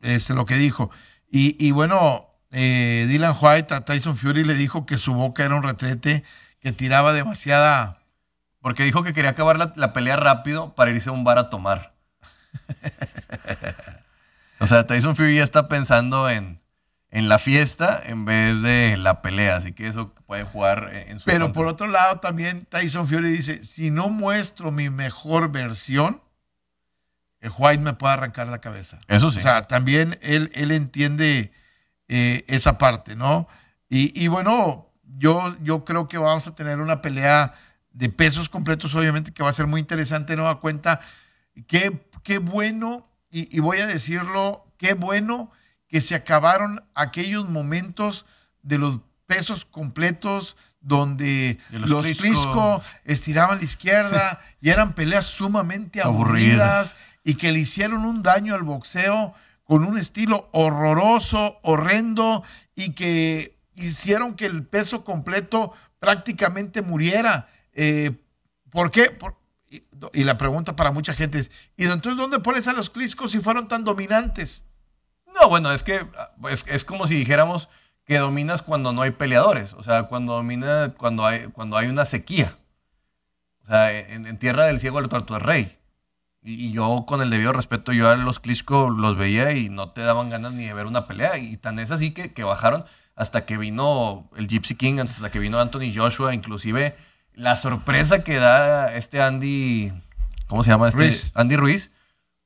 es, lo que dijo. Y, bueno, eh, Dylan White a Tyson Fury le dijo que su boca era un retrete, que tiraba demasiada... Porque dijo que quería acabar la, la pelea rápido para irse a un bar a tomar. o sea, Tyson Fury ya está pensando en, en la fiesta en vez de la pelea. Así que eso puede jugar en su Pero por otro lado, también Tyson Fury dice: si no muestro mi mejor versión, el White me puede arrancar la cabeza. Eso sí. O sea, también él, él entiende eh, esa parte, ¿no? Y, bueno, yo, yo creo que vamos a tener una pelea de pesos completos, obviamente, que va a ser muy interesante, ¿no? A cuenta, qué, qué bueno, y, y voy a decirlo, qué bueno que se acabaron aquellos momentos de los pesos completos donde los, Clisco estiraban la izquierda [LAUGHS] y eran peleas sumamente aburridas, y que le hicieron un daño al boxeo con un estilo horroroso, horrendo y que hicieron que el peso completo prácticamente muriera. Eh, ¿Por qué? y, la pregunta para mucha gente es, ¿y entonces dónde pones a los Cliscos si fueron tan dominantes? No, bueno, es que es, como si dijéramos que dominas cuando no hay peleadores, o sea, cuando domina cuando hay, cuando hay una sequía. O sea, en, Tierra del Ciego el tuerto es rey. Y, yo, con el debido respeto, yo a los Klitschko los veía y no te daban ganas ni de ver una pelea. Y tan es así que, que bajaron hasta que vino el Gypsy King, hasta que vino Anthony Joshua, inclusive la sorpresa que da este Andy, ¿cómo se llama? Este? Andy Ruiz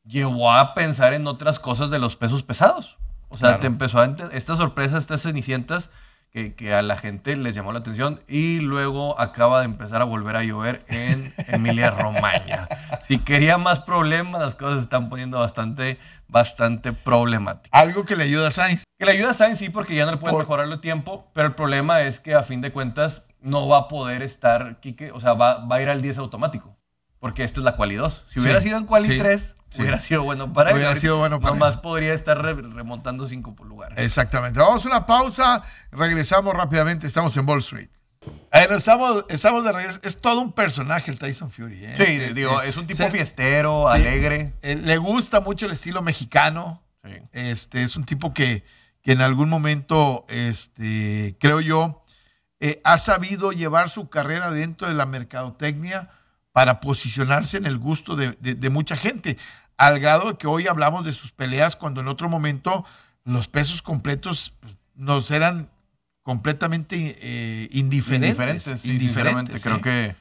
llevó a pensar en otras cosas de los pesos pesados. O sea, te empezó a estas sorpresas, estas cenicientas que, a la gente les llamó la atención y luego acaba de empezar a volver a llover en [LAUGHS] Emilia Romagna. Si quería más problemas, las cosas se están poniendo bastante, bastante problemáticas. Algo que le ayuda a Sainz. Que le ayuda a Sainz, sí, porque ya no le puede mejorar el tiempo, pero el problema es que a fin de cuentas no va a poder estar, Kike, o sea, va, va a ir al 10 automático, porque esta es la quali 2. Si hubiera sido en quali 3, Hubiera sido bueno para él. Hubiera sido bueno para Nomás podría estar remontando cinco lugares. Exactamente. Vamos a una pausa. Regresamos rápidamente. Estamos en Wall Street. estamos, estamos de regreso. Es todo un personaje el Tyson Fury. ¿eh? Sí, eh, digo, eh, es un tipo fiestero, alegre. le gusta mucho el estilo mexicano. Este, es un tipo que, que en algún momento, este, creo yo, ha sabido llevar su carrera dentro de la mercadotecnia para posicionarse en el gusto de, de mucha gente al grado de que hoy hablamos de sus peleas cuando en otro momento los pesos completos pues, nos eran completamente eh, indiferentes. Indiferentes, sí, Creo que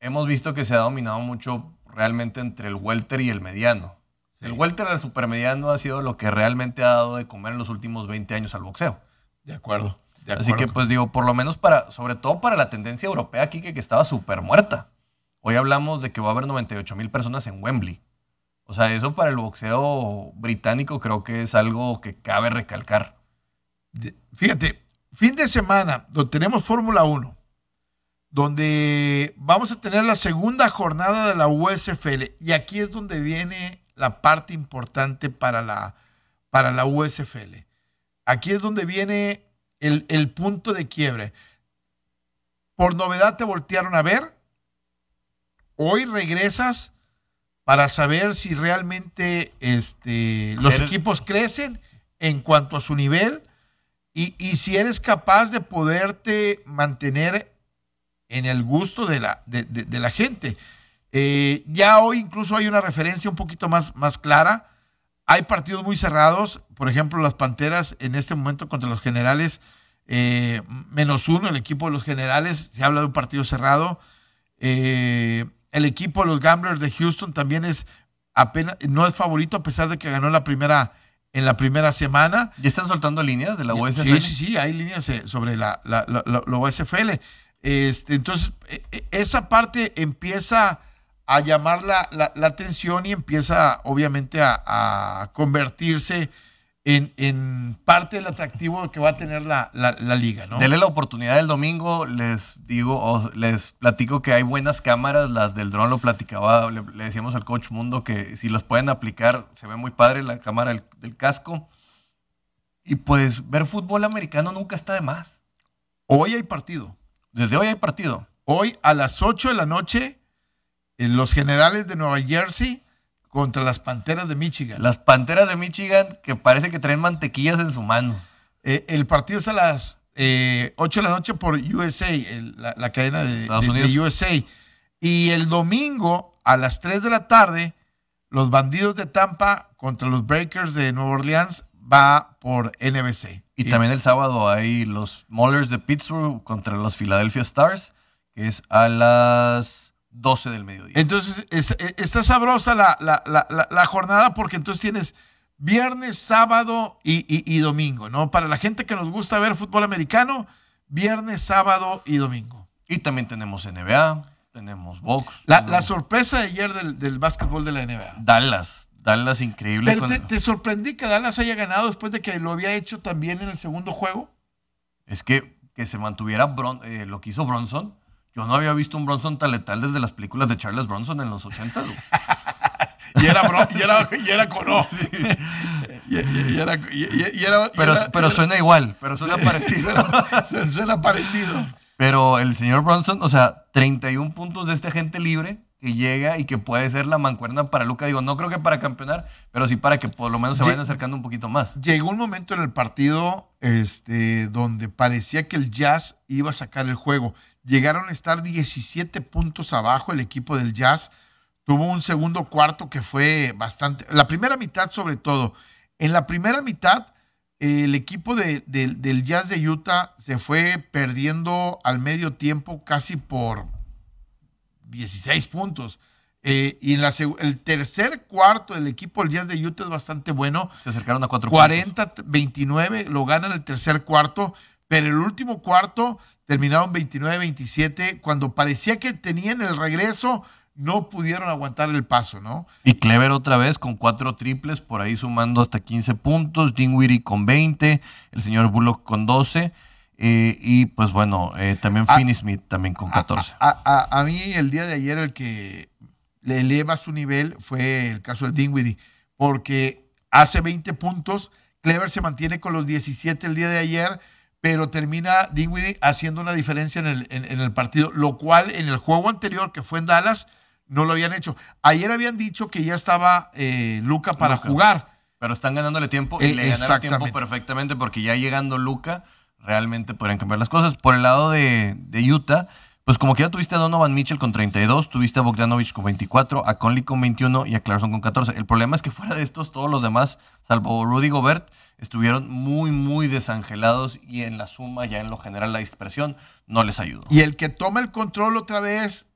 hemos visto que se ha dominado mucho realmente entre el welter y el mediano. El welter al supermediano ha sido lo que realmente ha dado de comer en los últimos 20 años al boxeo. De acuerdo. Así que pues digo, por lo menos para, sobre todo para la tendencia europea aquí que, que estaba súper muerta. Hoy hablamos de que va a haber 98 mil personas en Wembley. O sea, eso para el boxeo británico creo que es algo que cabe recalcar. Fíjate, fin de semana, donde tenemos Fórmula 1, donde vamos a tener la segunda jornada de la USFL, y aquí es donde viene la parte importante para la, para la USFL. Aquí es donde viene el, el punto de quiebre. Por novedad te voltearon a ver. Hoy regresas para saber si realmente este, los equipos crecen en cuanto a su nivel y, si eres capaz de poderte mantener en el gusto de la, de, la gente. Eh, ya hoy incluso hay una referencia un poquito más, más clara. Hay partidos muy cerrados, por ejemplo, las Panteras en este momento contra los Generales, eh, menos uno, el equipo de los Generales, se habla de un partido cerrado. Eh, el equipo de los Gamblers de Houston también es apenas, no es favorito a pesar de que ganó la primera, en la primera semana. ¿Ya están soltando líneas de la USFL? Sí, sí, sí, hay líneas eh, sobre la, la, USFL. Este, entonces, e, e, esa parte empieza a llamar la, atención y empieza obviamente a, convertirse en, parte del atractivo que va a tener la, liga, ¿no? Dele la oportunidad el domingo, les digo, o les platico que hay buenas cámaras, las del dron lo platicaba, le, decíamos al coach Mundo que si los pueden aplicar, se ve muy padre la cámara del casco. Y pues ver fútbol americano nunca está de más. Hoy hay partido. Desde hoy hay partido. Hoy a las 8 de la noche, en los generales de Nueva Jersey contra las Panteras de Michigan. Las Panteras de Michigan que parece que traen mantequillas en su mano. Eh, el partido es a las 8 eh, de la noche por USA, la, cadena de, de, USA. Y el domingo a las 3 de la tarde, los bandidos de Tampa contra los Breakers de Nueva Orleans va por NBC. Y, también el sábado hay los Maulers de Pittsburgh contra los Philadelphia Stars, que es a las 12 del mediodía. Entonces, está sabrosa la, jornada porque entonces tienes viernes, sábado y, domingo, ¿no? Para la gente que nos gusta ver fútbol americano, viernes, sábado y domingo. Y también tenemos NBA, tenemos box. La, sorpresa de ayer del, del básquetbol de la NBA. Dallas. Dallas increíble. Pero te, sorprendí que Dallas haya ganado después de que lo había hecho también en el segundo juego. Es que, que se mantuviera eh, lo que hizo Bronson. Yo no había visto un Bronson tan letal desde las películas de Charles Bronson en los 80. [LAUGHS] y, era y, era, [LAUGHS] y era pero, pero suena igual, pero suena parecido. [LAUGHS] suena parecido. Pero el señor Bronson, o sea, 31 puntos de este agente libre que llega y que puede ser la mancuerna para Luca. Digo, no creo que para campeonar, pero sí para que por lo menos se vayan acercando un poquito más. Llegó un momento en el partido este, donde parecía que el Jazz iba a sacar el juego. Llegaron a estar 17 puntos abajo el equipo del Jazz. Tuvo un segundo cuarto que fue bastante. La primera mitad, sobre todo. En la primera mitad, el equipo del Jazz de Utah se fue perdiendo al medio tiempo casi por 16 puntos. Eh, y en la, el tercer cuarto del equipo del Jazz de Utah es bastante bueno. Se acercaron a 4 40-29, lo ganan el tercer cuarto, pero el último cuarto terminaron 29-27. Cuando parecía que tenían el regreso, no pudieron aguantar el paso, ¿no? Y Clever otra vez con cuatro triples, por ahí sumando hasta 15 puntos. Dinwiddie con 20, el señor Bullock con 12. Eh, y pues bueno, eh, también ah, Finney Smith también con 14. A, mí el día de ayer el que le eleva su nivel fue el caso de Dinwiddie, porque hace 20 puntos, Clever se mantiene con los 17 el día de ayer, pero termina Dinwiddie haciendo una diferencia en el, en, el partido, lo cual en el juego anterior que fue en Dallas no lo habían hecho. Ayer habían dicho que ya estaba eh, Luca para jugar. Pero están ganándole tiempo y le ganaron tiempo perfectamente porque ya llegando Luca realmente podrían cambiar las cosas. Por el lado de, Utah, pues como que ya tuviste a Donovan Mitchell con 32, tuviste a Bogdanovich con 24, a Conley con 21 y a Clarkson con 14. El problema es que fuera de estos, todos los demás, salvo Rudy Gobert, estuvieron muy, muy desangelados y en la suma, ya en lo general, la dispersión no les ayudó. Y el que toma el control otra vez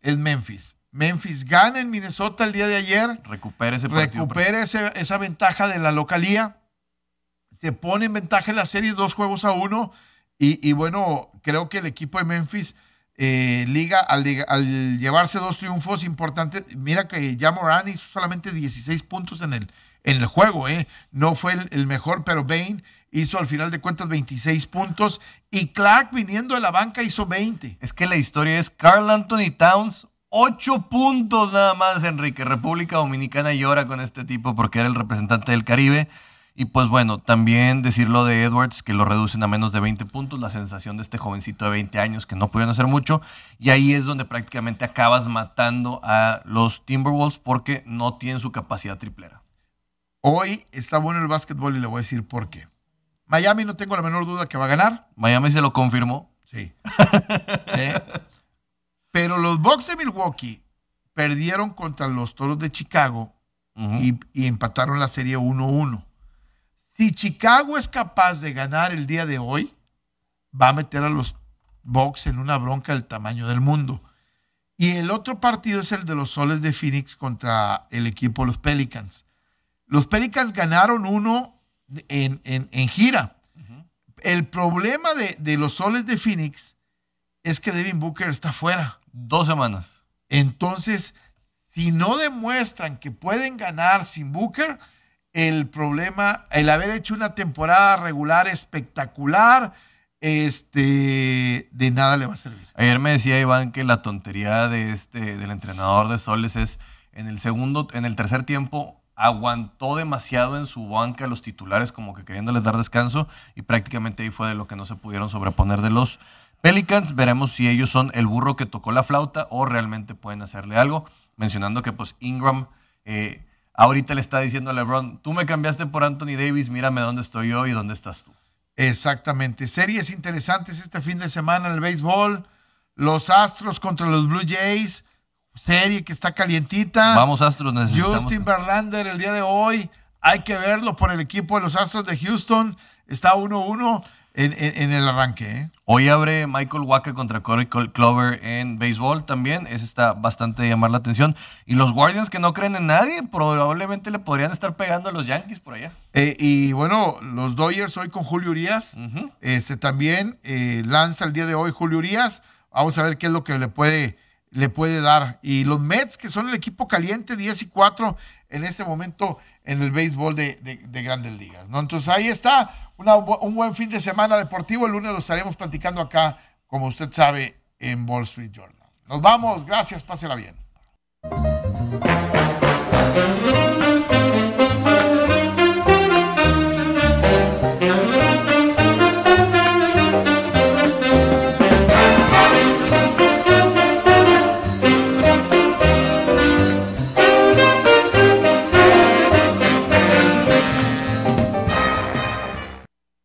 es Memphis. Memphis gana en Minnesota el día de ayer. Recupera ese partido. Recupera esa ventaja de la localía se pone en ventaja en la serie dos juegos a uno. Y, bueno, creo que el equipo de Memphis eh, liga al, llevarse dos triunfos importantes. Mira que ya Moran hizo solamente 16 puntos en el, en el juego, ¿eh? No fue el, mejor, pero Bain hizo al final de cuentas 26 puntos y Clark viniendo de la banca hizo 20. Es que la historia es Carl Anthony Towns, 8 puntos nada más, Enrique. República Dominicana llora con este tipo porque era el representante del Caribe. Y pues bueno, también decirlo de Edwards, que lo reducen a menos de 20 puntos, la sensación de este jovencito de 20 años que no pudieron hacer mucho. Y ahí es donde prácticamente acabas matando a los Timberwolves porque no tienen su capacidad triplera. Hoy está bueno el básquetbol y le voy a decir por qué. Miami no tengo la menor duda que va a ganar. Miami se lo confirmó. Sí. [LAUGHS] ¿Eh? Pero los Bucks de Milwaukee perdieron contra los Toros de Chicago y, y empataron la serie 1-1. Si Chicago es capaz de ganar el día de hoy, va a meter a los Bucks en una bronca del tamaño del mundo. Y el otro partido es el de los Soles de Phoenix contra el equipo de los Pelicans. Los Pelicans ganaron uno en, gira. El problema de, de, los Soles de Phoenix es que Devin Booker está fuera. Dos semanas. Entonces, si no demuestran que pueden ganar sin Booker, el problema, el haber hecho una temporada regular espectacular, este, de nada le va a servir. Ayer me decía Iván que la tontería de este, del entrenador de Soles es en el segundo, en el tercer tiempo aguantó demasiado en su banca los titulares, como que queriéndoles dar descanso, y prácticamente ahí fue de lo que no se pudieron sobreponer de los Pelicans. Veremos si ellos son el burro que tocó la flauta o realmente pueden hacerle algo. Mencionando que pues Ingram eh, ahorita le está diciendo a LeBron, tú me cambiaste por Anthony Davis, mírame dónde estoy yo y dónde estás tú. Exactamente. Series interesantes este fin de semana el béisbol. Los Astros contra los Blue Jays. Serie que está calientita. Vamos, Astros, necesitamos. Justin Verlander el día de hoy. Hay que verlo por el equipo de los Astros de Houston. Está 1-1 en, el arranque. ¿eh? Hoy abre Michael Waka contra Corey Clover en béisbol también. Ese está bastante de llamar la atención. Y los Guardians que no creen en nadie, probablemente le podrían estar pegando a los Yankees por allá. Eh, y bueno, los Dodgers hoy con Julio Urias. este, también eh, lanza el día de hoy Julio Urias. Vamos a ver qué es lo que le puede, le puede dar. Y los Mets, que son el equipo caliente, 10 y 4 en este momento en el béisbol de, grandes ligas. ¿no? Entonces ahí está, un buen fin de semana deportivo. El lunes lo estaremos platicando acá, como usted sabe, en Wall Street Journal. Nos vamos, gracias, pásela bien.